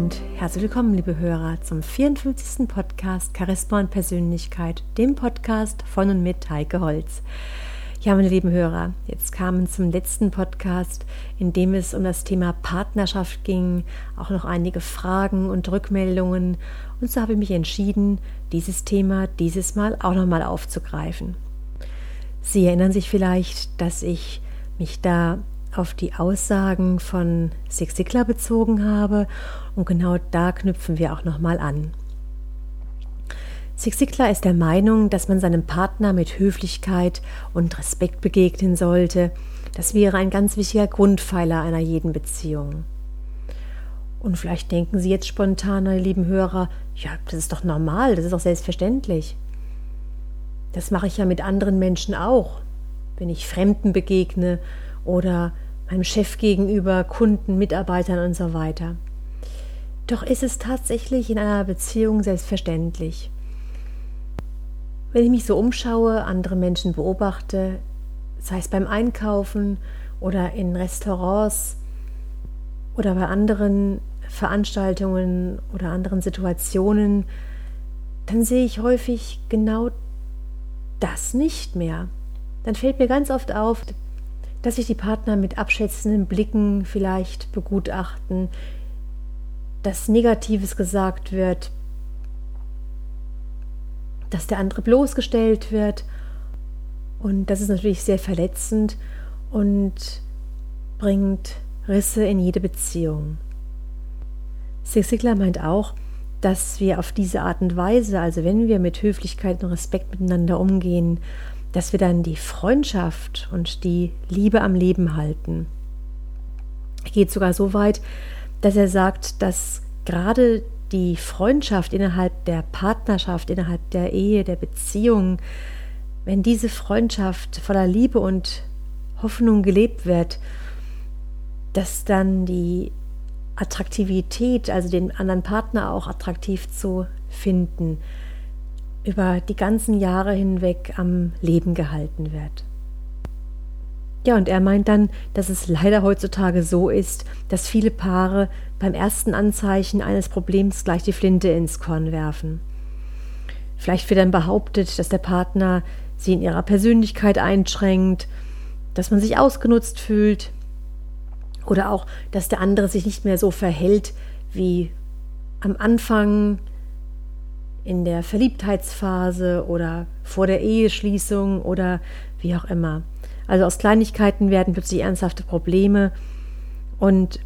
Und herzlich willkommen, liebe Hörer, zum 54. Podcast Charisma und Persönlichkeit, dem Podcast von und mit Heike Holz. Ja, meine lieben Hörer, jetzt kamen zum letzten Podcast, in dem es um das Thema Partnerschaft ging, auch noch einige Fragen und Rückmeldungen. Und so habe ich mich entschieden, dieses Thema dieses Mal auch nochmal aufzugreifen. Sie erinnern sich vielleicht, dass ich mich da auf die Aussagen von Zig Ziglar bezogen habe und genau da knüpfen wir auch nochmal an. Zig Ziglar ist der Meinung, dass man seinem Partner mit Höflichkeit und Respekt begegnen sollte. Das wäre ein ganz wichtiger Grundpfeiler einer jeden Beziehung. Und vielleicht denken Sie jetzt spontan, meine lieben Hörer, ja, das ist doch normal, das ist doch selbstverständlich. Das mache ich ja mit anderen Menschen auch, wenn ich Fremden begegne oder meinem Chef gegenüber, Kunden, Mitarbeitern und so weiter. Doch ist es tatsächlich in einer Beziehung selbstverständlich. Wenn ich mich so umschaue, andere Menschen beobachte, sei es beim Einkaufen oder in Restaurants oder bei anderen Veranstaltungen oder anderen Situationen, dann sehe ich häufig genau das nicht mehr. Dann fällt mir ganz oft auf, dass sich die Partner mit abschätzenden Blicken vielleicht begutachten, dass Negatives gesagt wird, dass der andere bloßgestellt wird. Und das ist natürlich sehr verletzend und bringt Risse in jede Beziehung. Sig Sigler meint auch, dass wir auf diese Art und Weise, also wenn wir mit Höflichkeit und Respekt miteinander umgehen, dass wir dann die Freundschaft und die Liebe am Leben halten. Er geht sogar so weit, dass er sagt, dass gerade die Freundschaft innerhalb der Partnerschaft, innerhalb der Ehe, der Beziehung, wenn diese Freundschaft voller Liebe und Hoffnung gelebt wird, dass dann die Attraktivität, also den anderen Partner auch attraktiv zu finden, über die ganzen Jahre hinweg am Leben gehalten wird. Ja, und er meint dann, dass es leider heutzutage so ist, dass viele Paare beim ersten Anzeichen eines Problems gleich die Flinte ins Korn werfen. Vielleicht wird dann behauptet, dass der Partner sie in ihrer Persönlichkeit einschränkt, dass man sich ausgenutzt fühlt oder auch, dass der andere sich nicht mehr so verhält wie am Anfang in der Verliebtheitsphase oder vor der Eheschließung oder wie auch immer. Also aus Kleinigkeiten werden plötzlich ernsthafte Probleme und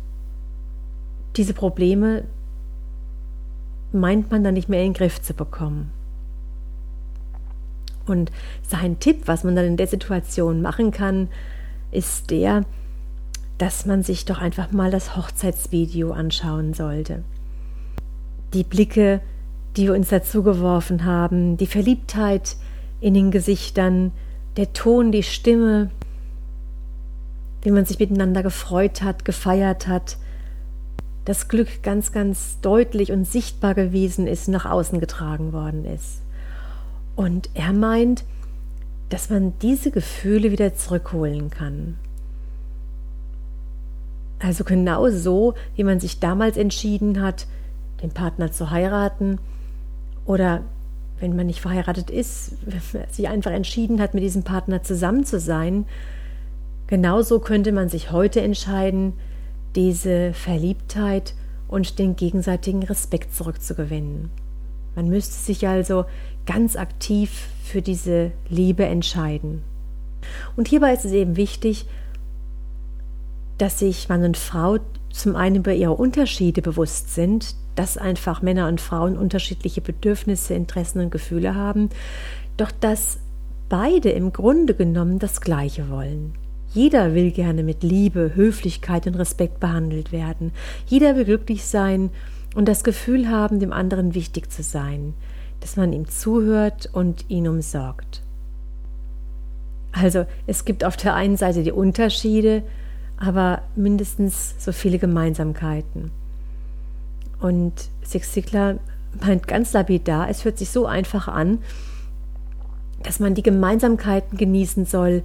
diese Probleme meint man dann nicht mehr in den Griff zu bekommen. Und sein Tipp, was man dann in der Situation machen kann, ist der, dass man sich doch einfach mal das Hochzeitsvideo anschauen sollte. Die Blicke die wir uns dazu geworfen haben, die Verliebtheit in den Gesichtern, der Ton, die Stimme, wie man sich miteinander gefreut hat, gefeiert hat, das Glück ganz, ganz deutlich und sichtbar gewesen ist, nach außen getragen worden ist. Und er meint, dass man diese Gefühle wieder zurückholen kann. Also genau so, wie man sich damals entschieden hat, den Partner zu heiraten, oder wenn man nicht verheiratet ist, sich einfach entschieden hat, mit diesem Partner zusammen zu sein, genauso könnte man sich heute entscheiden, diese Verliebtheit und den gegenseitigen Respekt zurückzugewinnen. Man müsste sich also ganz aktiv für diese Liebe entscheiden. Und hierbei ist es eben wichtig, dass sich Mann und Frau zum einen über ihre Unterschiede bewusst sind, dass einfach Männer und Frauen unterschiedliche Bedürfnisse, Interessen und Gefühle haben, doch dass beide im Grunde genommen das Gleiche wollen. Jeder will gerne mit Liebe, Höflichkeit und Respekt behandelt werden. Jeder will glücklich sein und das Gefühl haben, dem anderen wichtig zu sein, dass man ihm zuhört und ihn umsorgt. Also es gibt auf der einen Seite die Unterschiede, aber mindestens so viele Gemeinsamkeiten. Und Six Ziglar meint ganz lapidar, es hört sich so einfach an, dass man die Gemeinsamkeiten genießen soll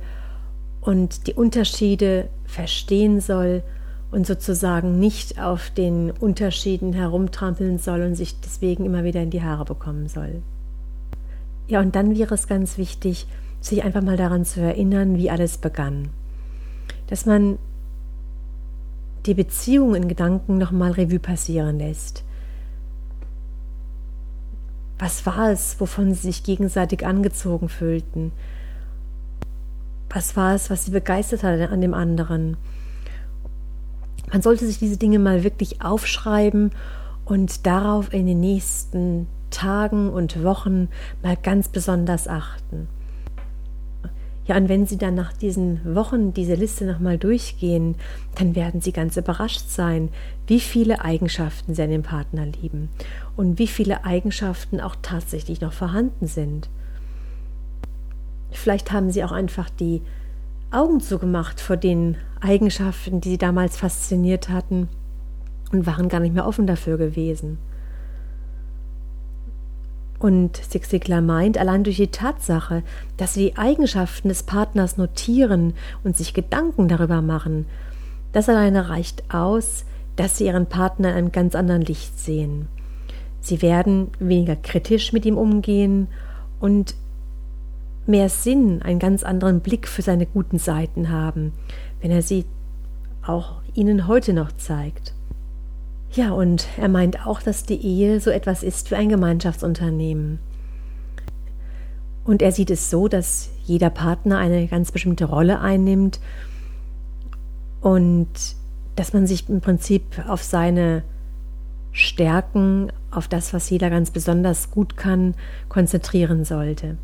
und die Unterschiede verstehen soll und sozusagen nicht auf den Unterschieden herumtrampeln soll und sich deswegen immer wieder in die Haare bekommen soll. Ja, und dann wäre es ganz wichtig, sich einfach mal daran zu erinnern, wie alles begann. Dass man die Beziehung in Gedanken nochmal Revue passieren lässt. Was war es, wovon sie sich gegenseitig angezogen fühlten? Was war es, was sie begeistert hatte an dem anderen? Man sollte sich diese Dinge mal wirklich aufschreiben und darauf in den nächsten Tagen und Wochen mal ganz besonders achten. Ja, und wenn Sie dann nach diesen Wochen diese Liste nochmal durchgehen, dann werden Sie ganz überrascht sein, wie viele Eigenschaften Sie an dem Partner lieben und wie viele Eigenschaften auch tatsächlich noch vorhanden sind. Vielleicht haben Sie auch einfach die Augen zugemacht vor den Eigenschaften, die Sie damals fasziniert hatten und waren gar nicht mehr offen dafür gewesen. Und Zig Ziglar meint, allein durch die Tatsache, dass sie die Eigenschaften des Partners notieren und sich Gedanken darüber machen, das alleine reicht aus, dass sie ihren Partner in einem ganz anderen Licht sehen. Sie werden weniger kritisch mit ihm umgehen und mehr Sinn, einen ganz anderen Blick für seine guten Seiten haben, wenn er sie auch ihnen heute noch zeigt. Ja, und er meint auch, dass die Ehe so etwas ist wie ein Gemeinschaftsunternehmen. Und er sieht es so, dass jeder Partner eine ganz bestimmte Rolle einnimmt und dass man sich im Prinzip auf seine Stärken, auf das, was jeder ganz besonders gut kann, konzentrieren sollte.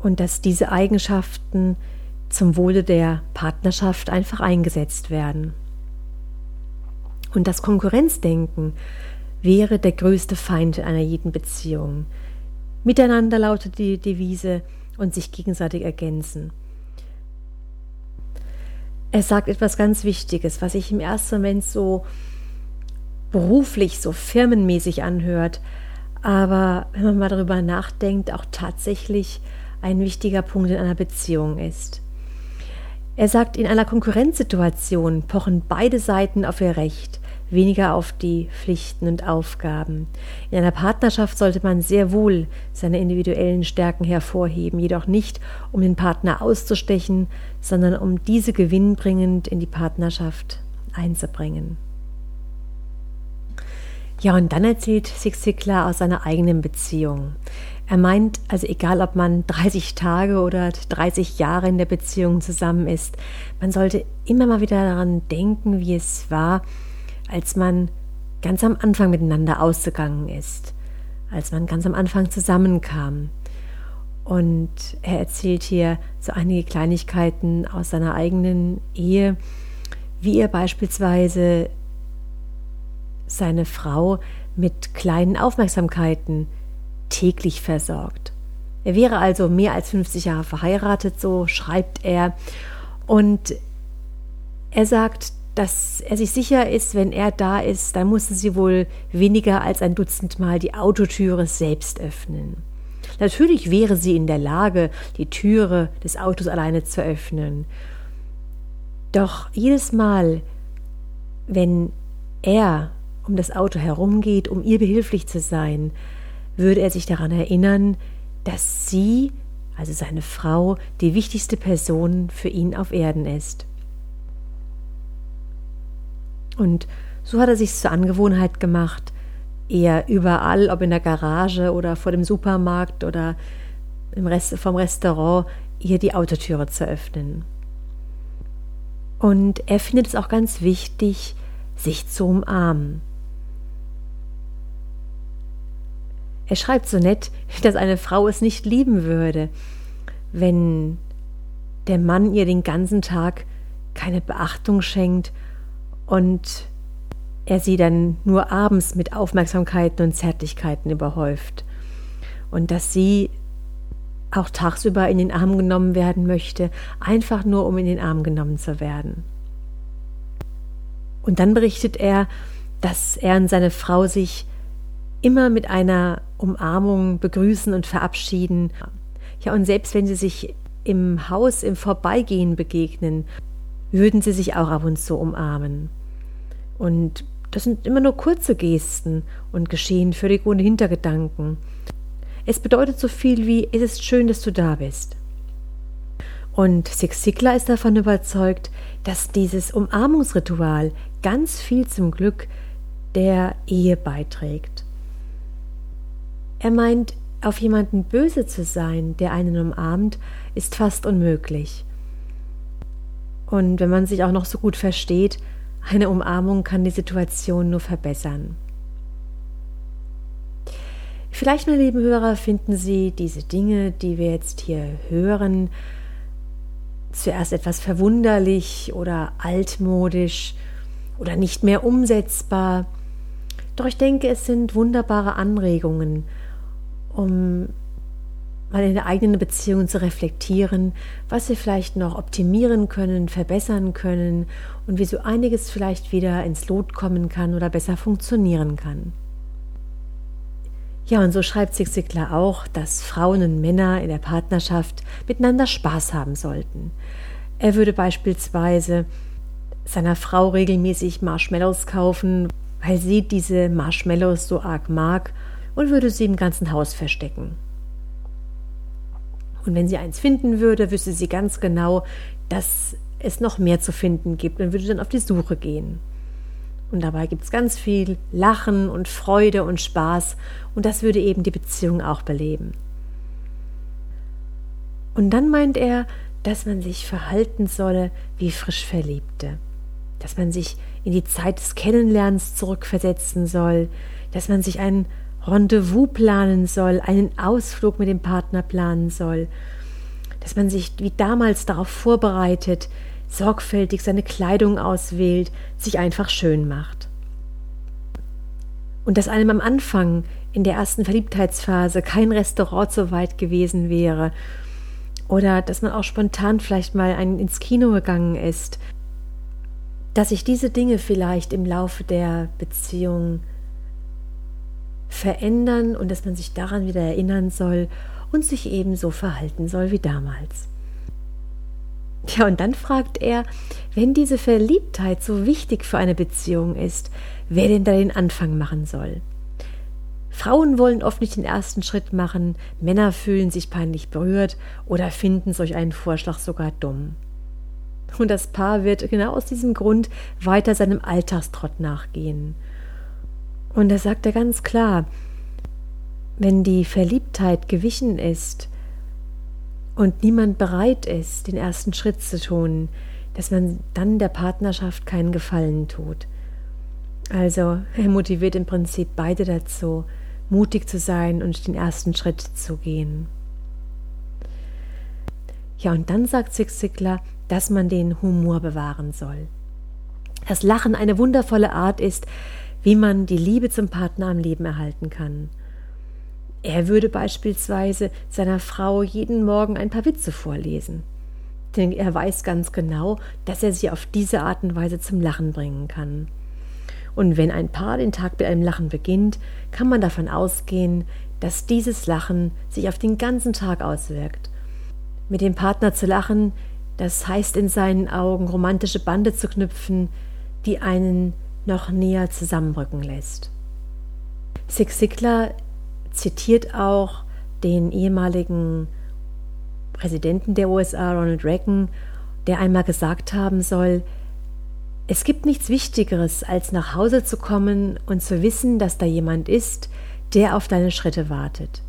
Und dass diese Eigenschaften zum Wohle der Partnerschaft einfach eingesetzt werden. Und das Konkurrenzdenken wäre der größte Feind einer jeden Beziehung. Miteinander lautet die Devise und sich gegenseitig ergänzen. Er sagt etwas ganz Wichtiges, was sich im ersten Moment so beruflich, so firmenmäßig anhört, aber wenn man mal darüber nachdenkt, auch tatsächlich ein wichtiger Punkt in einer Beziehung ist. Er sagt, in einer Konkurrenzsituation pochen beide Seiten auf ihr Recht weniger auf die Pflichten und Aufgaben. In einer Partnerschaft sollte man sehr wohl seine individuellen Stärken hervorheben, jedoch nicht, um den Partner auszustechen, sondern um diese gewinnbringend in die Partnerschaft einzubringen. Ja, und dann erzählt Sig Ziglar aus seiner eigenen Beziehung. Er meint, also egal ob man 30 Tage oder 30 Jahre in der Beziehung zusammen ist, man sollte immer mal wieder daran denken, wie es war, als man ganz am Anfang miteinander ausgegangen ist, als man ganz am Anfang zusammenkam. Und er erzählt hier so einige Kleinigkeiten aus seiner eigenen Ehe, wie er beispielsweise seine Frau mit kleinen Aufmerksamkeiten täglich versorgt. Er wäre also mehr als 50 Jahre verheiratet, so schreibt er. Und er sagt, dass er sich sicher ist, wenn er da ist, dann musste sie wohl weniger als ein Dutzend Mal die Autotüre selbst öffnen. Natürlich wäre sie in der Lage, die Türe des Autos alleine zu öffnen. Doch jedes Mal, wenn er um das Auto herumgeht, um ihr behilflich zu sein, würde er sich daran erinnern, dass sie, also seine Frau, die wichtigste Person für ihn auf Erden ist. Und so hat er sich zur Angewohnheit gemacht, eher überall, ob in der Garage oder vor dem Supermarkt oder im Rest, vom Restaurant, ihr die Autotüre zu öffnen. Und er findet es auch ganz wichtig, sich zu umarmen. Er schreibt so nett, dass eine Frau es nicht lieben würde, wenn der Mann ihr den ganzen Tag keine Beachtung schenkt und er sie dann nur abends mit Aufmerksamkeiten und Zärtlichkeiten überhäuft. Und dass sie auch tagsüber in den Arm genommen werden möchte, einfach nur um in den Arm genommen zu werden. Und dann berichtet er, dass er und seine Frau sich immer mit einer Umarmung begrüßen und verabschieden. Ja, und selbst wenn sie sich im Haus im Vorbeigehen begegnen, würden sie sich auch ab und zu umarmen. Und das sind immer nur kurze Gesten und geschehen völlig ohne Hintergedanken. Es bedeutet so viel wie es ist schön, dass du da bist. Und Zig Ziglar ist davon überzeugt, dass dieses Umarmungsritual ganz viel zum Glück der Ehe beiträgt. Er meint, auf jemanden böse zu sein, der einen umarmt, ist fast unmöglich. Und wenn man sich auch noch so gut versteht, eine Umarmung kann die Situation nur verbessern. Vielleicht, meine lieben Hörer, finden Sie diese Dinge, die wir jetzt hier hören, zuerst etwas verwunderlich oder altmodisch oder nicht mehr umsetzbar. Doch ich denke, es sind wunderbare Anregungen, um mal in der eigenen Beziehung zu reflektieren, was wir vielleicht noch optimieren können, verbessern können und wie so einiges vielleicht wieder ins Lot kommen kann oder besser funktionieren kann. Ja, und so schreibt Zig Ziglar auch, dass Frauen und Männer in der Partnerschaft miteinander Spaß haben sollten. Er würde beispielsweise seiner Frau regelmäßig Marshmallows kaufen, weil sie diese Marshmallows so arg mag und würde sie im ganzen Haus verstecken. Und wenn sie eins finden würde, wüsste sie ganz genau, dass es noch mehr zu finden gibt und würde dann auf die Suche gehen. Und dabei gibt es ganz viel Lachen und Freude und Spaß und das würde eben die Beziehung auch beleben. Und dann meint er, dass man sich verhalten solle wie frisch Verliebte, dass man sich in die Zeit des Kennenlernens zurückversetzen soll, dass man sich ein Rendezvous planen soll, einen Ausflug mit dem Partner planen soll, dass man sich wie damals darauf vorbereitet, sorgfältig seine Kleidung auswählt, sich einfach schön macht. Und dass einem am Anfang in der ersten Verliebtheitsphase kein Restaurant so weit gewesen wäre. Oder dass man auch spontan vielleicht mal ein, ins Kino gegangen ist, dass sich diese Dinge vielleicht im Laufe der Beziehung verändern und dass man sich daran wieder erinnern soll und sich ebenso verhalten soll wie damals. Ja, und dann fragt er, wenn diese Verliebtheit so wichtig für eine Beziehung ist, wer denn da den Anfang machen soll. Frauen wollen oft nicht den ersten Schritt machen, Männer fühlen sich peinlich berührt oder finden solch einen Vorschlag sogar dumm. Und das Paar wird genau aus diesem Grund weiter seinem Alltagstrott nachgehen. Und da sagt er ganz klar, wenn die Verliebtheit gewichen ist und niemand bereit ist, den ersten Schritt zu tun, dass man dann der Partnerschaft keinen Gefallen tut. Also er motiviert im Prinzip beide dazu, mutig zu sein und den ersten Schritt zu gehen. Ja, und dann sagt Zig Ziglar, dass man den Humor bewahren soll. Das Lachen eine wundervolle Art ist, wie man die Liebe zum Partner am Leben erhalten kann. Er würde beispielsweise seiner Frau jeden Morgen ein paar Witze vorlesen. Denn er weiß ganz genau, dass er sie auf diese Art und Weise zum Lachen bringen kann. Und wenn ein Paar den Tag mit einem Lachen beginnt, kann man davon ausgehen, dass dieses Lachen sich auf den ganzen Tag auswirkt. Mit dem Partner zu lachen, das heißt in seinen Augen romantische Bande zu knüpfen, die einen noch näher zusammenrücken lässt. Zig Ziglar zitiert auch den ehemaligen Präsidenten der USA, Ronald Reagan, der einmal gesagt haben soll, es gibt nichts Wichtigeres, als nach Hause zu kommen und zu wissen, dass da jemand ist, der auf deine Schritte wartet.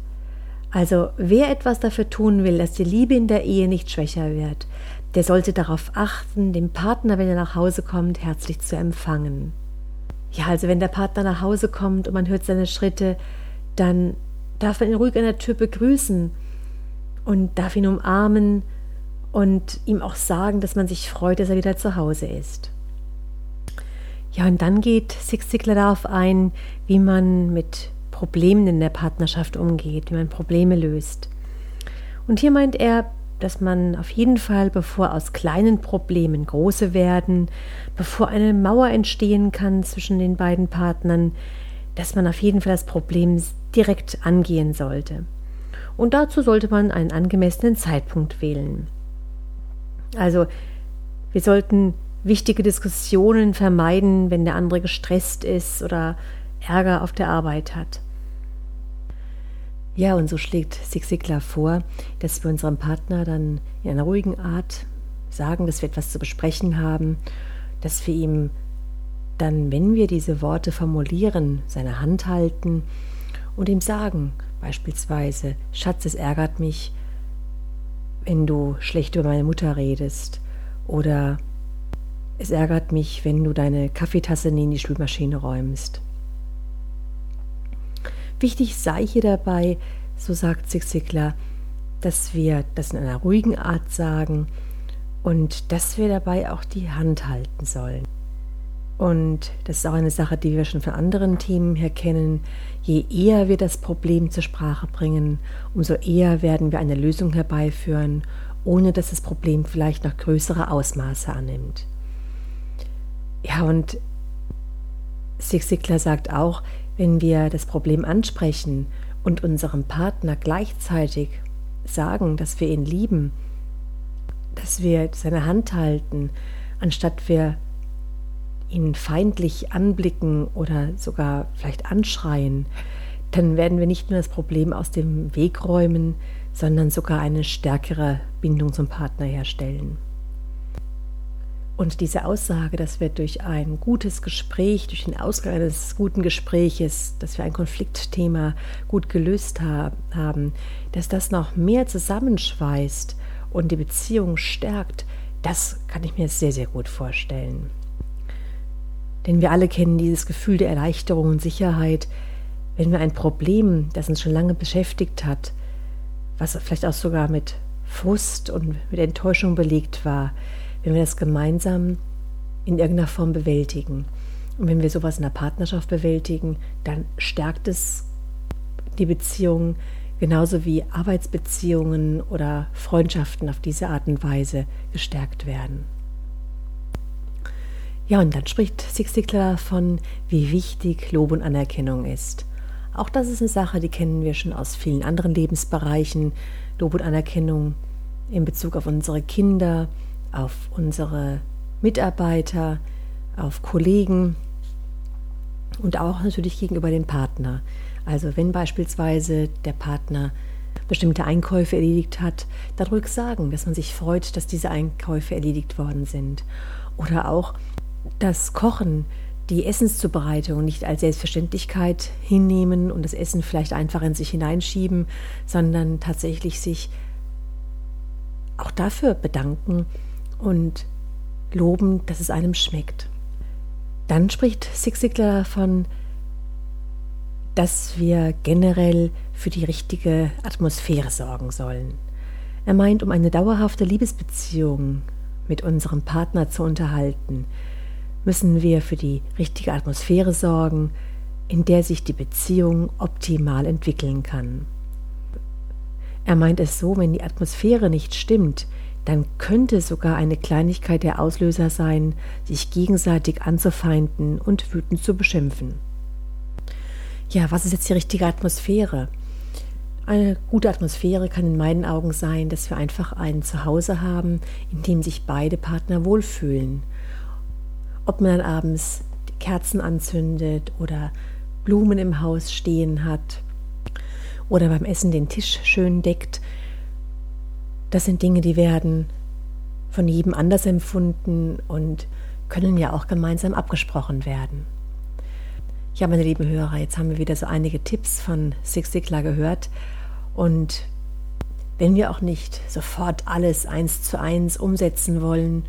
Also wer etwas dafür tun will, dass die Liebe in der Ehe nicht schwächer wird, der sollte darauf achten, den Partner, wenn er nach Hause kommt, herzlich zu empfangen. Ja, also wenn der Partner nach Hause kommt und man hört seine Schritte, dann darf man ihn ruhig an der Tür begrüßen und darf ihn umarmen und ihm auch sagen, dass man sich freut, dass er wieder zu Hause ist. Ja, und dann geht Six Ziglar darauf ein, wie man mit Problemen in der Partnerschaft umgeht, wie man Probleme löst. Und hier meint er, dass man auf jeden Fall, bevor aus kleinen Problemen große werden, bevor eine Mauer entstehen kann zwischen den beiden Partnern, dass man auf jeden Fall das Problem direkt angehen sollte. Und dazu sollte man einen angemessenen Zeitpunkt wählen. Also Wir sollten wichtige Diskussionen vermeiden, wenn der andere gestresst ist oder Ärger auf der Arbeit hat. Ja, und so schlägt Sig Ziglar vor, dass wir unserem Partner dann in einer ruhigen Art sagen, dass wir etwas zu besprechen haben, dass wir ihm dann, wenn wir diese Worte formulieren, seine Hand halten und ihm sagen, beispielsweise, Schatz, es ärgert mich, wenn du schlecht über meine Mutter redest oder es ärgert mich, wenn du deine Kaffeetasse nie in die Spülmaschine räumst. Wichtig sei hier dabei, so sagt Zig Ziglar, dass wir das in einer ruhigen Art sagen und dass wir dabei auch die Hand halten sollen. Und das ist auch eine Sache, die wir schon von anderen Themen her kennen. Je eher wir das Problem zur Sprache bringen, umso eher werden wir eine Lösung herbeiführen, ohne dass das Problem vielleicht noch größere Ausmaße annimmt. Ja, und Sig Ziglar sagt auch, wenn wir das Problem ansprechen und unserem Partner gleichzeitig sagen, dass wir ihn lieben, dass wir seine Hand halten, anstatt wir ihn feindlich anblicken oder sogar vielleicht anschreien, dann werden wir nicht nur das Problem aus dem Weg räumen, sondern sogar eine stärkere Bindung zum Partner herstellen. Und diese Aussage, dass wir durch ein gutes Gespräch, durch den Ausgang eines guten Gespräches, dass wir ein Konfliktthema gut gelöst haben, dass das noch mehr zusammenschweißt und die Beziehung stärkt, das kann ich mir sehr, sehr gut vorstellen. Denn wir alle kennen dieses Gefühl der Erleichterung und Sicherheit, wenn wir ein Problem, das uns schon lange beschäftigt hat, was vielleicht auch sogar mit Frust und mit Enttäuschung belegt war, wenn wir das gemeinsam in irgendeiner Form bewältigen. Und wenn wir sowas in der Partnerschaft bewältigen, dann stärkt es die Beziehung genauso wie Arbeitsbeziehungen oder Freundschaften auf diese Art und Weise gestärkt werden. Ja, und dann spricht Sig Ziglar von, wie wichtig Lob und Anerkennung ist. Auch das ist eine Sache, die kennen wir schon aus vielen anderen Lebensbereichen. Lob und Anerkennung in Bezug auf unsere Kinder, auf unsere Mitarbeiter, auf Kollegen und auch natürlich gegenüber dem Partner. Also wenn beispielsweise der Partner bestimmte Einkäufe erledigt hat, dann ruhig sagen, dass man sich freut, dass diese Einkäufe erledigt worden sind. Oder auch das Kochen, die Essenszubereitung nicht als Selbstverständlichkeit hinnehmen und das Essen vielleicht einfach in sich hineinschieben, sondern tatsächlich sich auch dafür bedanken und loben, dass es einem schmeckt. Dann spricht Sig Ziglar davon, dass wir generell für die richtige Atmosphäre sorgen sollen. Er meint, um eine dauerhafte Liebesbeziehung mit unserem Partner zu unterhalten, müssen wir für die richtige Atmosphäre sorgen, in der sich die Beziehung optimal entwickeln kann. Er meint es so, wenn die Atmosphäre nicht stimmt, dann könnte sogar eine Kleinigkeit der Auslöser sein, sich gegenseitig anzufeinden und wütend zu beschimpfen. Ja, was ist jetzt die richtige Atmosphäre? Eine gute Atmosphäre kann in meinen Augen sein, dass wir einfach ein Zuhause haben, in dem sich beide Partner wohlfühlen ob man dann abends Kerzen anzündet oder Blumen im Haus stehen hat oder beim Essen den Tisch schön deckt. Das sind Dinge, die werden von jedem anders empfunden und können ja auch gemeinsam abgesprochen werden. Ja, meine lieben Hörer, jetzt haben wir wieder so einige Tipps von Six Siglar gehört und wenn wir auch nicht sofort alles eins zu eins umsetzen wollen,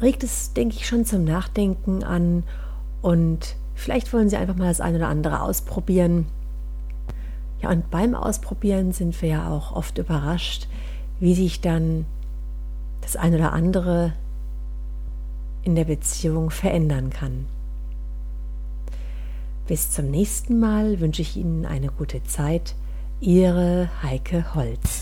regt es, denke ich, schon zum Nachdenken an und vielleicht wollen Sie einfach mal das eine oder andere ausprobieren. Ja, und beim Ausprobieren sind wir ja auch oft überrascht, wie sich dann das eine oder andere in der Beziehung verändern kann. Bis zum nächsten Mal wünsche ich Ihnen eine gute Zeit. Ihre Heike Holz.